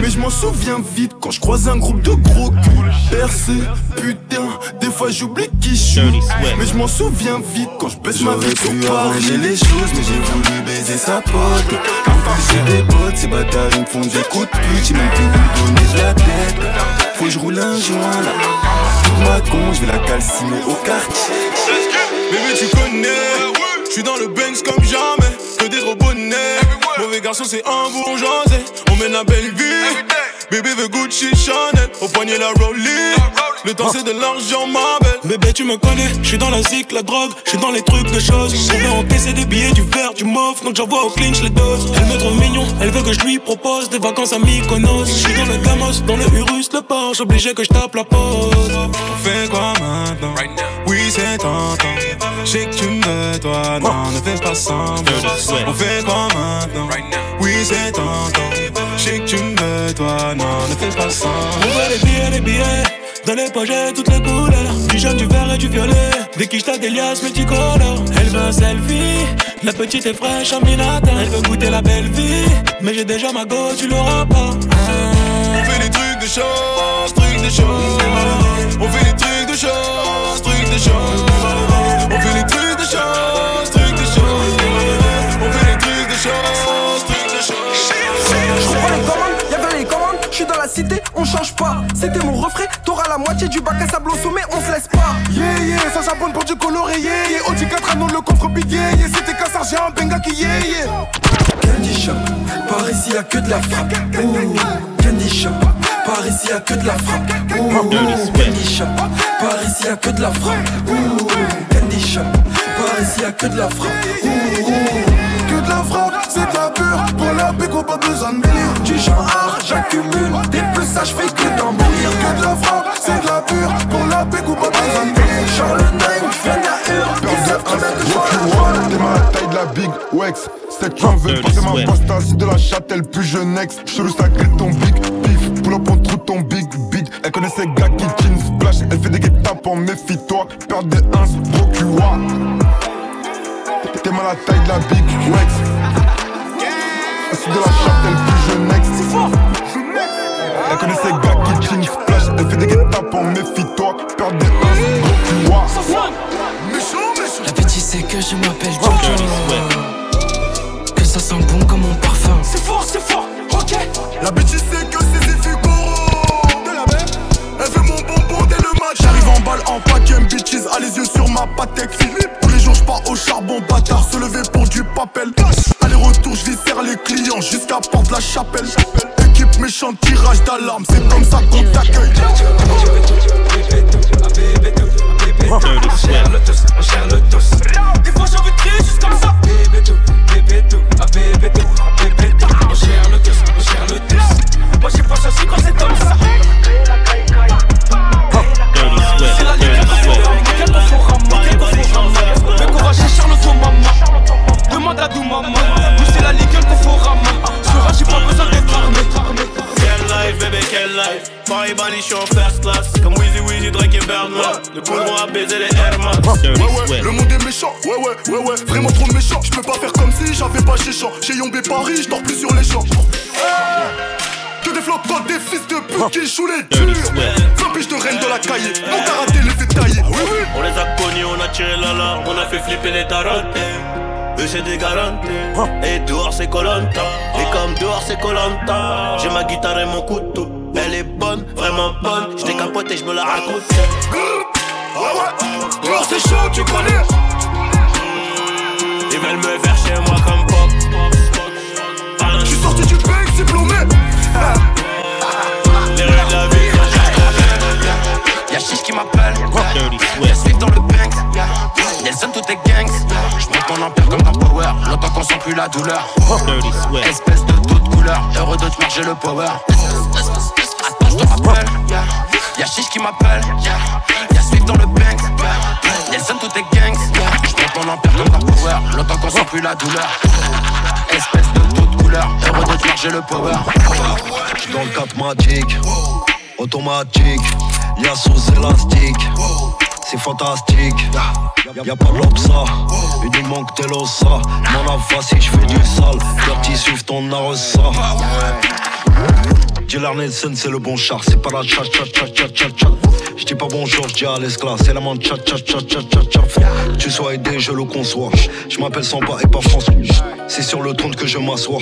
Mais je m'en souviens vite quand je croise un groupe de gros culs. Percé, putain, des fois j'oublie qui je suis. Mais je m'en souviens vite quand je baisse ma vie pu arranger les choses, mais j'ai voulu baiser sa pote. En plus, j'ai des potes, ces bâtards ils me font des coups de pute. J'ai même plus lui donner la tête. Faut que je roule un joint là. Pour ma con, je vais la calciner au quartier. Bébé, tu connais, je suis dans le Benz comme jamais. Que des gros bonnets. Mauvais garçon, c'est un bourgeoisie. On mène la belle vie. Bébé veut Gucci, Chanel. Au poignet, la Rollie. Le temps, c'est de l'argent, ma belle. Bébé, tu me connais. Je suis dans la zik, la drogue. Je suis dans les trucs de choses. On veut encaisser des billets, du verre, du mauve. Donc j'envoie au clinch les doses. Elle me trouve mignon. Elle veut que je lui propose des vacances à Mykonos. Je suis dans le Gamos, dans le Urus, le Porsche. Obligé que je tape la pause. On fait quoi maintenant? Oui, c'est tentant. Je sais que tu me toi. Non, ne fais pas semblant. On fait quoi maintenant? Oui, c'est tentant. Je sais que tu me toi. Non, ne fais pas semblant. On veut les billets, les billets. Dans les poches, j'ai toutes les couleurs. Du jaune, du vert et du violet. Des quiches, t'as des liasses multicolores. Elle veut un selfie. La petite est fraîche en minata. Elle veut goûter la belle vie. Mais j'ai déjà ma go, tu l'auras pas. On fait des trucs de chance, trucs de chance. On fait des trucs de chance, trucs de chance. Cité, on change pas. C'était mon refrain, t'auras la moitié du bac à sable au sommet, on se laisse pas. Yeah yeah, ça charbonne pour du coloré, yeah yeah. Audi 4 anneaux, le coffre big yeah. C'était cassard, j'ai un benga qui yeah yeah. Candy shop, par ici y'a que de la frappe. Ooh. Candy shop, par ici y'a que de la frappe. Ooh. Candy shop, par ici y'a que de la frappe. Ooh. Candy shop, par ici y'a que de la frappe. Ooh. Que de la frappe, c'est de la pure. Pour la béco, pas besoin de délire. Art, j'accumule. Des plus ça, j'fais que d'embellir. Que de la frappe, c'est de la pure. Pour la béco, pas besoin de le 9, j'viens de la T'es taille de la big Wex. C'est que j'en veux passer ma pasta. Si de la châtelle, plus je next. Chelou, ça grille ton big beef. Pull up, on trouve ton big beat. Elle connaît ses gars qui jeans splash. Elle fait des guet-tapes en méfie-toi. Perdre des 1, gros QA. T'es mal à la taille de la big Wex. Si de la châtelle, plus je next. Elle connaît ses gars qui jeans splash. Elle fait des guet-tapes en méfie-toi. Perdre des 1, gros QA. La petite sait que je m'appelle Jojo Que ça sent bon comme mon parfum C'est fort, c'est fort, ok La bitch sait que c'est Zifigoro 20 balles en pack, bitches, à les yeux sur ma patek. Tous les jours, je pars au charbon, bâtard, se lever pour du papel. Aller-retour, je serre les clients jusqu'à porte la chapelle. Équipe méchante, tirage d'alarme, c'est comme ça qu'on t'accueille. On gère le tous, on gère le tous. Des fois, j'ai envie de crier juste comme ça. Bébé tout, bébé tout, ah bébé tout, bébé tout. Le tous, le tous. Moi, j'ai pas choisi quand c'est comme ça. Paris Bani, je suis en first class Comme Weezy Weezy, Drake et Birdman Le poudron a baisé les Air Max Ouais ouais, le monde est méchant, ouais ouais, ouais ouais, vraiment trop méchant. Je peux pas faire comme si j'avais pas chez champ. J'ai Yombé Paris, je dors plus sur les champs. Que des flottes, des fils de pute. Tout qui sous les durs. 20 piges de reine dans la cahier. Mon karaté les fait tailler. Oui, oui. On les a connus, on a tiré la larme, on a fait flipper les tarotes. Eux c'est des garanties. Et dehors c'est Colanta. Et comme dehors c'est Colanta, j'ai ma guitare et mon couteau. Elle est bonne, vraiment bonne. J't'ai capoté, j'me la raconte. Ah ouais, c'est chaud, tu connais. Ils veulent me faire chez moi comme pop. J'suis sorti du bec, diplômé. Les rues de la ville, Y'a Chiche qui m'appelle. Y'a Swift dans le bank. Nelson, tout est gangs. J'monte mon empire comme dans Power. Longtemps qu'on sent plus la douleur. Espèce de toute couleur. Heureux de te marcher le power. Attends, j'te rappelle. Y'a Chiche qui m'appelle. Y'a Swift dans le bank. Nelson, tout est gangs. J'monte mon empire comme dans Power. Longtemps qu'on sent plus la douleur. Espèce de toute couleur. Heureux de te marcher le power. J'suis dans le 4 magique, automatique, y'a sous élastique, c'est fantastique. Y'a pas de l'obsa, il nous manque tel ossa. Mon avance si j'fais du sale, Dirty suivent ton arrosa. Dealer Nelson, c'est le bon char, c'est pas la chat chat chat chat chat chat. J'dis pas bonjour, j'dis à l'esclave, c'est la main chat chat chat chat chat chat. Tu sois aidé, je le conçois. J'm'appelle Samba et pas François. C'est sur le trône que je m'assois.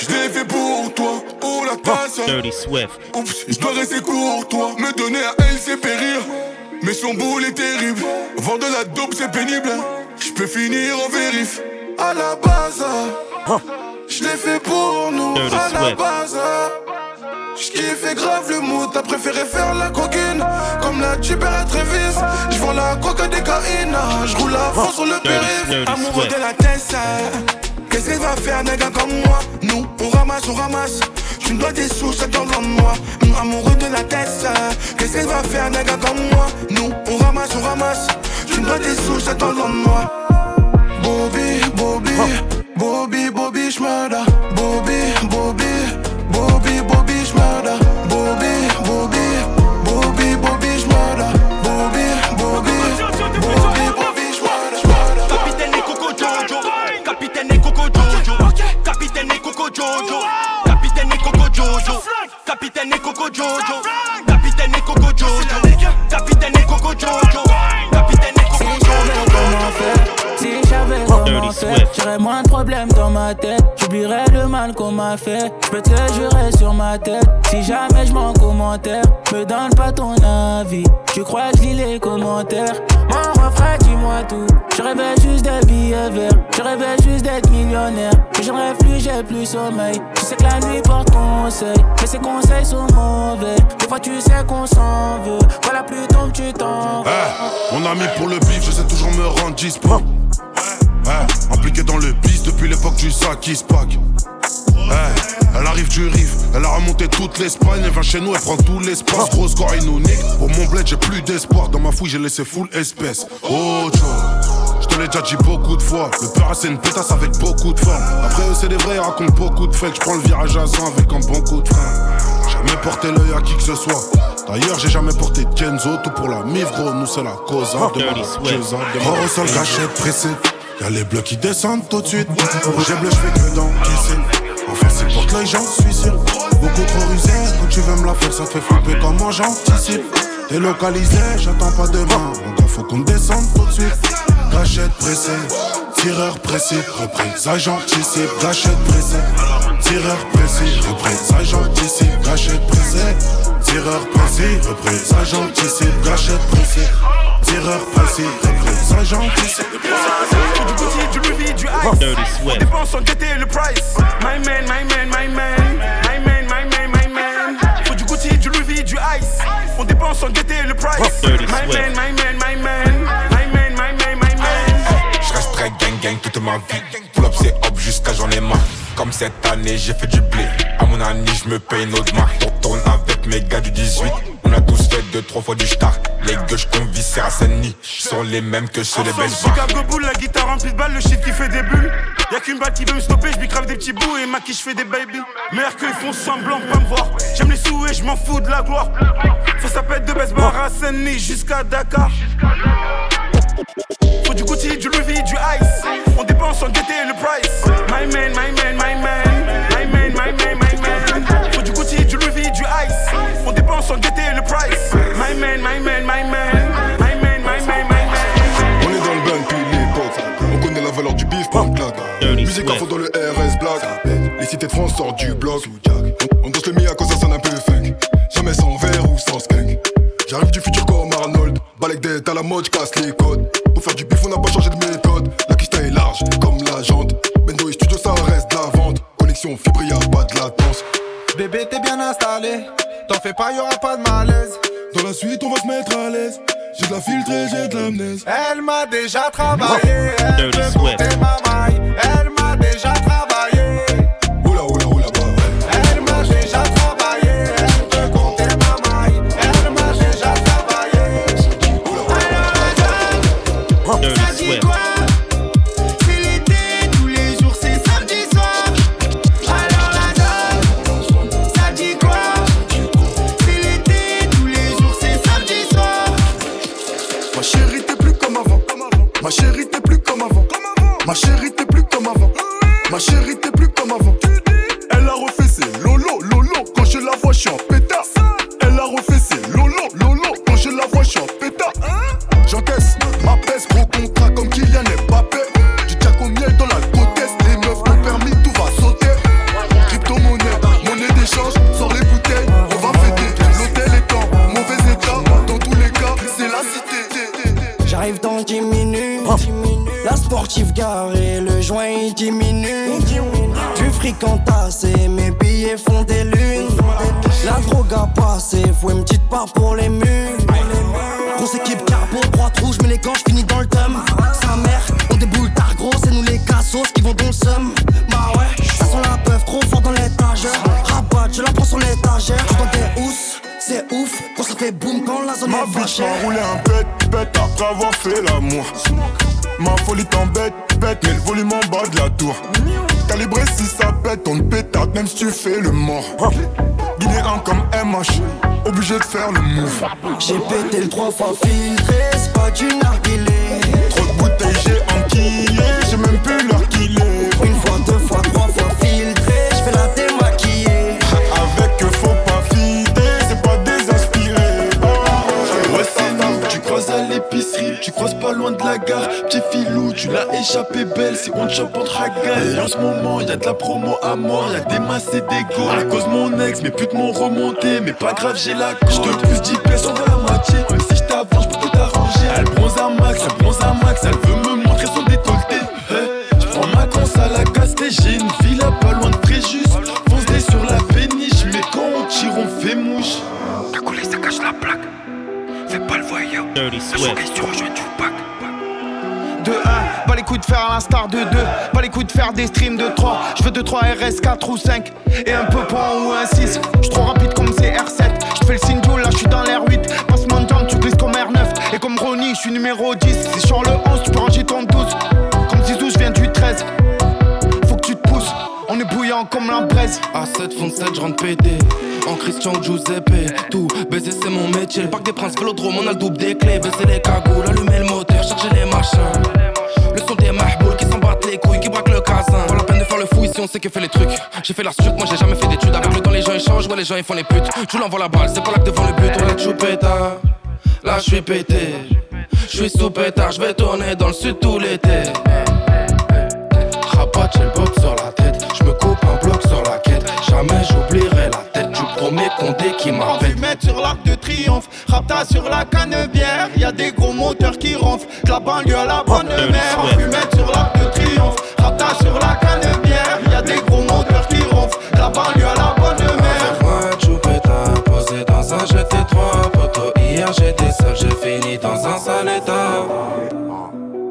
Je l'ai fait pour toi, pour la tasse. Dirty Swift. Je dois rester courtois. Me donner à elle, c'est périr. Mais son boule est terrible. Vendre de la dope, c'est pénible. Je peux finir en vérif. À la base, je l'ai fait pour nous. À la base, je grave le mood. T'as préféré faire la coquine. Comme la Tuber à Trévis. Je vends la coca des caïna. Je roule à fond sur le périph'. Amoureux de la Tessa. Qu'est-ce qu'elle va faire, nègre comme moi? Nous, on ramasse, on ramasse. Tu me dois des sous, ça dans de moi. Hum, amoureux de la tête, ça. Qu'est-ce qu'elle va faire, nègre comme moi? Nous, on ramasse, on ramasse. Tu me dois des sous, ça dans de moi. Bobby, Bobby, Bobby, Bobby, j'murda. Bobby, Bobby, Bobby, Bobby, j'murda. Bobby, Bobby, Bobby, Bobby, j'murda. Bobby, Bobby, Bobby, Bobby, j'murda. Capitaine Coco Jojo. Capitaine Coco Jojo. Capitaine Coco Jojo. Capitaine Coco Jojo. Capitaine Coco Jojo. Capitaine Coco Jojo. Faire, j'aurais moins de problèmes dans ma tête. J'oublierais le mal qu'on m'a fait. J'peux te le jurer sur ma tête. Si jamais je m'en commentaire, me donne pas ton avis. Tu crois que je lis les commentaires? Mon refrain, dis-moi tout. Je rêvais juste d'être billets verts. Je rêvais juste d'être millionnaire. Mais je rêve plus, j'ai plus sommeil. Tu sais que la nuit porte conseil. Mais ces conseils sont mauvais. Des fois, tu sais qu'on s'en veut. Voilà, plus tombe, tu t'en vas. Eh, mon ami pour le bif, je sais toujours me rendre dispo. Eh, impliqué dans le bis depuis l'époque du sac qui se pack. Eh, elle arrive du riff, elle a remonté toute l'Espagne, elle vient chez nous, elle prend tout l'espace. Gros score, il nous nique. Pour mon bled, j'ai plus d'espoir. Dans ma fouille, j'ai laissé full espèce. Oh, Joe, je te l'ai déjà dit beaucoup de fois. Le peur, c'est une pétasse avec beaucoup de forme. Après eux, c'est des vrais, ils racontent beaucoup de fakes. Je prends le virage à 100 avec un bon coup de frein. Jamais porté l'œil à qui que ce soit. D'ailleurs, j'ai jamais porté de Kenzo, tout pour la mif, gros. Nous, c'est la cause. Hein, de Dirty la Swift. Jeza, de la- au sol, cachette pressée. Y'a les bleus qui descendent tout de suite. Rouge et bleu, j'fais que d'encaisser. Enfin, c'est porte l'œil, j'en suis sûr. Beaucoup trop rusé. Quand tu veux me la faire, ça te fait flipper comment j'anticipe. T'es localisé, j'attends pas demain. Donc, faut qu'on descende tout de suite. Gâchette pressée. Tireur précis, reprise, j'anticipe. Gâchette pressée. Tireur précis, reprise, j'anticipe. Gâchette pressée. Tireur précis, reprise, j'anticipe. Gâchette pressée. Tireur précis, reprise, j'anticipe. Du Gucci, du Louis du Ice. Dirty On dépense sans guetter le price. My man, my man, my man. My man, my man, my man. Faut du Gucci, du Louis du Ice. On dépense sans guetter le price. Dirty My man, my man, my man. My man, my man, my man. Je resterai gang gang toute ma vie. Pull up c'est hop jusqu'à j'en ai marre. Comme cette année j'ai fait du blé. À mon année je me paye une autre marque. On tourne avec mes gars du 18. On a tous fait deux trois fois du star. Les gueules qu'on viscère à Saint-Denis sont les mêmes que ceux des belles. Chicago Bull, la guitare remplie de balles, le shit qui fait des bulles. Y'a qu'une balle qui veut me stopper, je crave des petits bouts et ma qui je fais des baby. Meilleur qu'ils font semblant pas me voir. J'aime les sous et je m'en fous de la gloire. Faut sa pète de baisse Saint-Denis jusqu'à Dakar. Faut du Gucci, du Louis du Ice. On dépense sans guetter le price. My man, my man, my man. man, my man, my man. On est dans le bain depuis l'époque. On connaît la valeur du bif, claque. Musique à fond dans le RS Black. Les cités de France sortent du bloc. On danse le mia quand ça sonne un peu funk. Jamais sans verre ou sans skunk. J'arrive du futur comme Arnold. Balek d'être à la mode, casse les codes. Pour faire du bif, on n'a pas changé de méthode. La kista est large, comme la jante. Bendo et studio, ça reste la vente. Connexion fibre, pas de latence. Bébé, t'es bien installé. T'en fais pas, y'aura pas de malaise. La suite, on va se mettre à l'aise. J'ai de la filtrée, j'ai de l'amnèse. Elle m'a déjà travaillé. Elle ma maille. Elle je la prends sur l'étagère. Je dans des housses, c'est ouf, quand ça fait boum quand la zone Ma est bitch fâchée. m'a roulé un bête, bête après avoir fait l'amour. Ma folie t'embête, bête, mais le volume en bas de la tour. Calibré si ça pète, on te pétate même si tu fais le mort. Guinéen comme MH, obligé de faire le move. J'ai pété le trois fois filtré, c'est pas du narguilé. Trop de bouteilles, j'ai enquillé, pas loin de la gare. Petit filou, tu l'as échappé belle, si on te chope, ragaille. Et en ce moment, y'a de la promo à mort, y'a des masses et des go. À cause mon ex, mes putes m'ont remonté, mais pas grave, j'ai la Je te pousse 10 pièces, on va la moitié. Si je t'avance, je peux tout arranger. Elle bronze à max, elle bronze à max, elle veut me montrer son décolleté. Je prends ma cons à la casse, j'ai une villa pas loin de Fréjus. Fonce sur la péniche, mais quand on tire, on fait mouche. Ta collé, ça cache la plaque. Fais pas le voyeur. Dirty Swift. tu rejoins. De 1, pas les coups de faire à l'instar de 2, pas les coups de faire des streams de 3. Je veux 2, 3 RS, 4 ou 5, et un peu point ou un 6. J'suis trop rapide comme CR7, j'fais le signe là j'suis dans l'air 8. Passe mon jump, tu glisses comme R9, et comme Ronnie, j'suis numéro 10. Si sur le 11, tu peux ranger ton 12. Comme Zizou, j'viens du 13. On est bouillant comme la braise. A7, fond 7, je rentre pété. En Christian Giuseppe, tout baiser c'est mon métier. Le parc des princes, vélodrome, on a le double des clés. Baisser les cagoules, allumer le moteur, charger les machins. Le son des mahbouls qui s'en battent les couilles, qui braquent le casin. Pas la peine de faire le fou ici, on sait que fait les trucs. J'ai fait la suite, moi j'ai jamais fait d'études. Avec le temps, les gens ils changent, ouais, les gens ils font les putes. Je vous l'envoie la balle, c'est pas là que devant le but. On la choupeta, là je suis pété. Je suis sous pétard, je vais tourner dans le sud tout l'été. J'ai le bob sur la tête. Je me coupe un bloc sur la quête. Jamais j'oublierai la tête du premier condé qui m'appelle. Fumette sur l'arc de triomphe, rapta sur la canebière. Y a des gros moteurs qui ronflent, de la banlieue à la bonne mère. Fumette sur l'arc de triomphe, rapta sur la canebière. Y a des gros moteurs qui ronflent, de la banlieue à la bonne mère. Posé dans un GT3. Poto, hier j'étais seul, j'ai fini dans un sale état.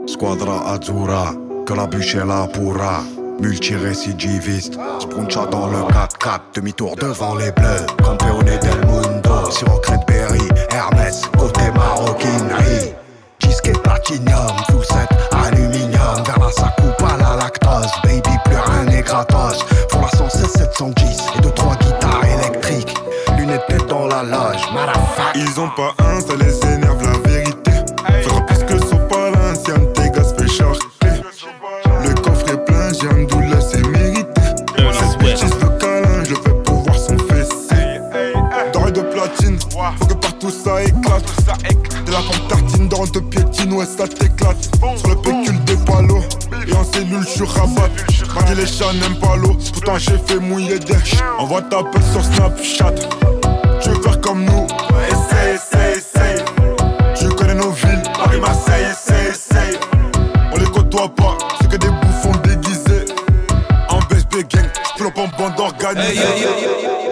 Squadra Azzurra, que la bûche est là pourra. Multirécidiviste, Spruncha dans le 4-4, demi-tour devant les bleus. Campeone del mundo, sur Berry, Hermès, côté maroquinerie. Disque full set, aluminium. Vers la sa coupe à la lactose, baby, plus rien n'est gratos. Pour la 116 710 et deux trois guitares électriques. Lunettes tête dans la loge. Ils ont pas un, ça les énerve la Ouais, ça t'éclate. Sur le pécule des palos, et en nul, je suis rabat. Malgré les chats n'aiment pas l'eau, pourtant j'ai fait mouiller des Envoie ta pelle sur Snapchat. Tu veux faire comme nous, essaye, essaye, essaye. Tu connais nos villes, Paris, Marseille, essaye, essaye. On les côtoie pas, c'est que des bouffons déguisés. En BSB gang, j'pull en bande organisée.